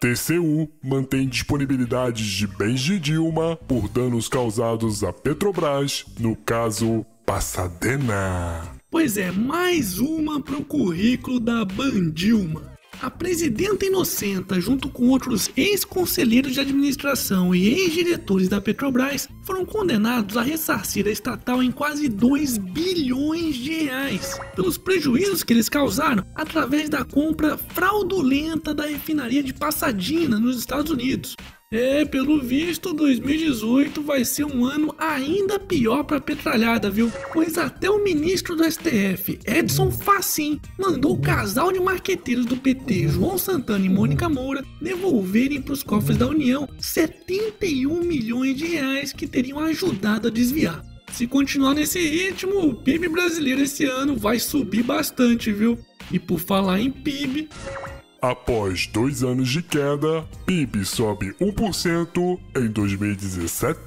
TCU mantém disponibilidade de bens de Dilma por danos causados à Petrobras, no caso Passadena. Pois é, mais uma pro currículo da Bandilma. A presidenta inocenta, junto com outros ex-conselheiros de administração e ex-diretores da Petrobras, foram condenados a ressarcir a estatal em quase 2 bilhões de reais pelos prejuízos que eles causaram através da compra fraudulenta da refinaria de Pasadena, nos Estados Unidos. É, pelo visto, 2018 vai ser um ano ainda pior para a petralhada, viu? Pois até o ministro do STF, Edson Fachin, mandou o casal de marqueteiros do PT, João Santana e Mônica Moura, devolverem para os cofres da União 71 milhões de reais que teriam ajudado a desviar. Se continuar nesse ritmo, o PIB brasileiro esse ano vai subir bastante, viu? E por falar em PIB, Após dois anos de queda, PIB sobe 1% em 2017.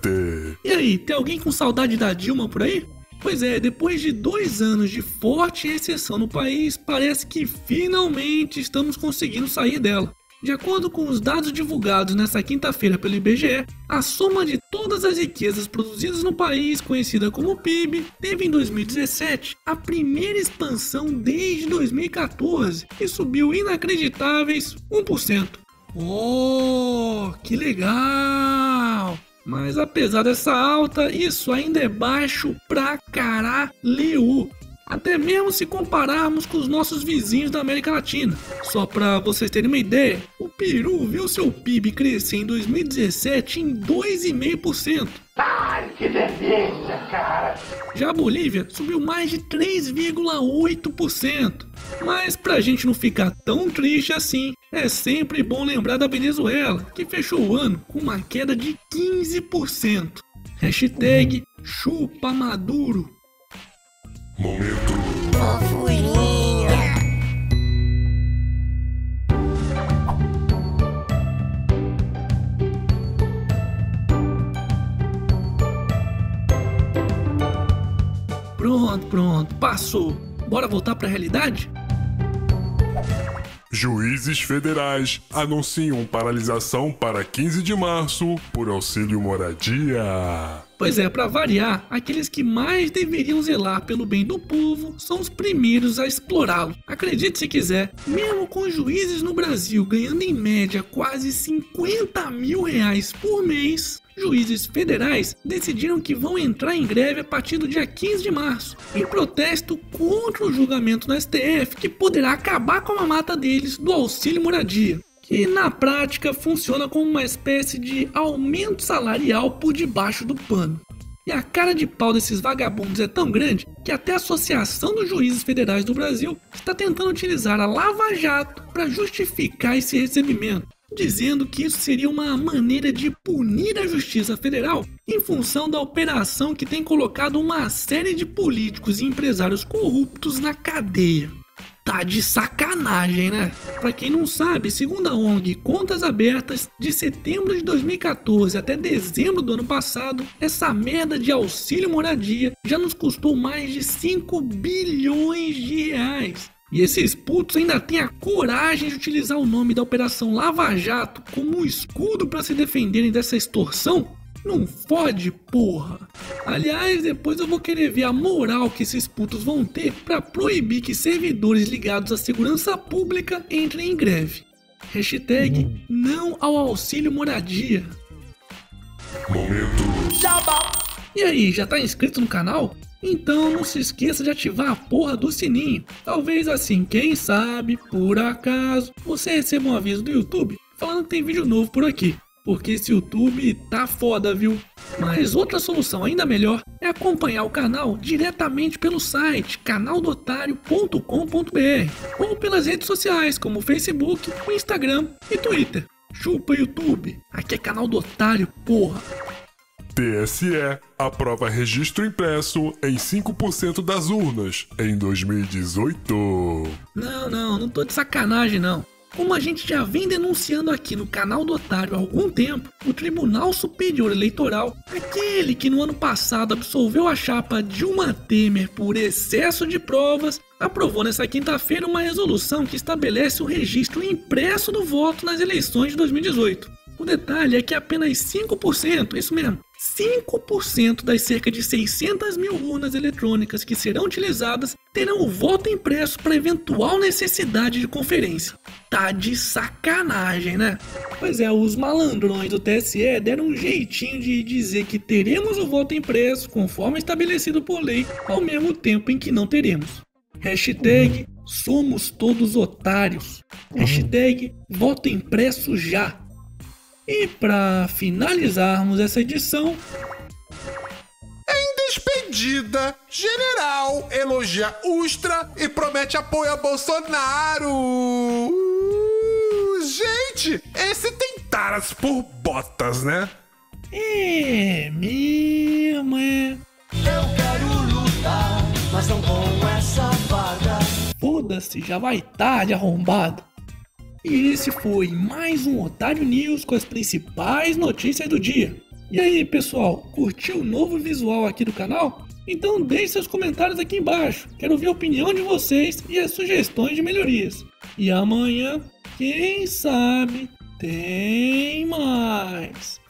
E aí, tem alguém com saudade da Dilma por aí? Pois é, depois de dois anos de forte recessão no país, parece que finalmente estamos conseguindo sair dela. De acordo com os dados divulgados nesta quinta-feira pelo IBGE, a soma de todas as riquezas produzidas no país, conhecida como PIB, teve em 2017 a primeira expansão desde 2014 e subiu inacreditáveis 1%. Oh, que legal! Mas apesar dessa alta, isso ainda é baixo pra caralho. Até mesmo se compararmos com os nossos vizinhos da América Latina. Só para vocês terem uma ideia, o Peru viu seu PIB crescer em 2017 em 2,5%. Ai, que delícia, cara! Já a Bolívia subiu mais de 3,8%. Mas pra gente não ficar tão triste assim, é sempre bom lembrar da Venezuela, que fechou o ano com uma queda de 15%. Hashtag chupa Maduro. Momento Pronto, pronto, passou. Bora voltar pra realidade? Juízes federais anunciam paralisação para 15 de março por auxílio moradia. Pois é, para variar, aqueles que mais deveriam zelar pelo bem do povo são os primeiros a explorá-lo. Acredite se quiser, mesmo com juízes no Brasil ganhando em média quase 50 mil reais por mês, juízes federais decidiram que vão entrar em greve a partir do dia 15 de março, em protesto contra o julgamento no STF que poderá acabar com a mata deles do auxílio moradia. Que na prática funciona como uma espécie de aumento salarial por debaixo do pano. E a cara de pau desses vagabundos é tão grande que até a Associação dos Juízes Federais do Brasil está tentando utilizar a Lava Jato para justificar esse recebimento dizendo que isso seria uma maneira de punir a Justiça Federal em função da operação que tem colocado uma série de políticos e empresários corruptos na cadeia. Tá de sacanagem, né? Pra quem não sabe, segundo a ONG Contas Abertas, de setembro de 2014 até dezembro do ano passado, essa merda de auxílio moradia já nos custou mais de 5 bilhões de reais. E esses putos ainda têm a coragem de utilizar o nome da Operação Lava Jato como um escudo para se defenderem dessa extorsão? Não fode, porra! Aliás, depois eu vou querer ver a moral que esses putos vão ter para proibir que servidores ligados à segurança pública entrem em greve. Hashtag não ao auxílio moradia. Momento E aí, já tá inscrito no canal? Então não se esqueça de ativar a porra do sininho. Talvez assim, quem sabe, por acaso, você receba um aviso do YouTube falando que tem vídeo novo por aqui. Porque esse YouTube tá foda, viu? Mas outra solução ainda melhor é acompanhar o canal diretamente pelo site canaldotário.com.br ou pelas redes sociais como Facebook, Instagram e Twitter. Chupa YouTube, aqui é canal do Otário, porra. TSE aprova registro impresso em 5% das urnas em 2018. Não, não, não tô de sacanagem não. Como a gente já vem denunciando aqui no canal do Otário há algum tempo, o Tribunal Superior Eleitoral, aquele que no ano passado absolveu a chapa Dilma Temer por excesso de provas, aprovou nessa quinta-feira uma resolução que estabelece o registro impresso do voto nas eleições de 2018. O detalhe é que apenas 5%, isso mesmo, 5% das cerca de 600 mil urnas eletrônicas que serão utilizadas terão o voto impresso para eventual necessidade de conferência. Tá de sacanagem, né? Pois é, os malandrões do TSE deram um jeitinho de dizer que teremos o voto impresso conforme estabelecido por lei, ao mesmo tempo em que não teremos. Hashtag somos todos otários. Hashtag voto impresso já. E para finalizarmos essa edição, Em despedida, general elogia Ustra e promete apoio a Bolsonaro. Uh, gente, esse tem taras por botas, né? é mesmo, é. Eu quero lutar, mas não com essa vaga. Foda-se, já vai tarde arrombado. E esse foi mais um Otário News com as principais notícias do dia. E aí, pessoal, curtiu o novo visual aqui do canal? Então deixe seus comentários aqui embaixo. Quero ver a opinião de vocês e as sugestões de melhorias. E amanhã, quem sabe, tem mais.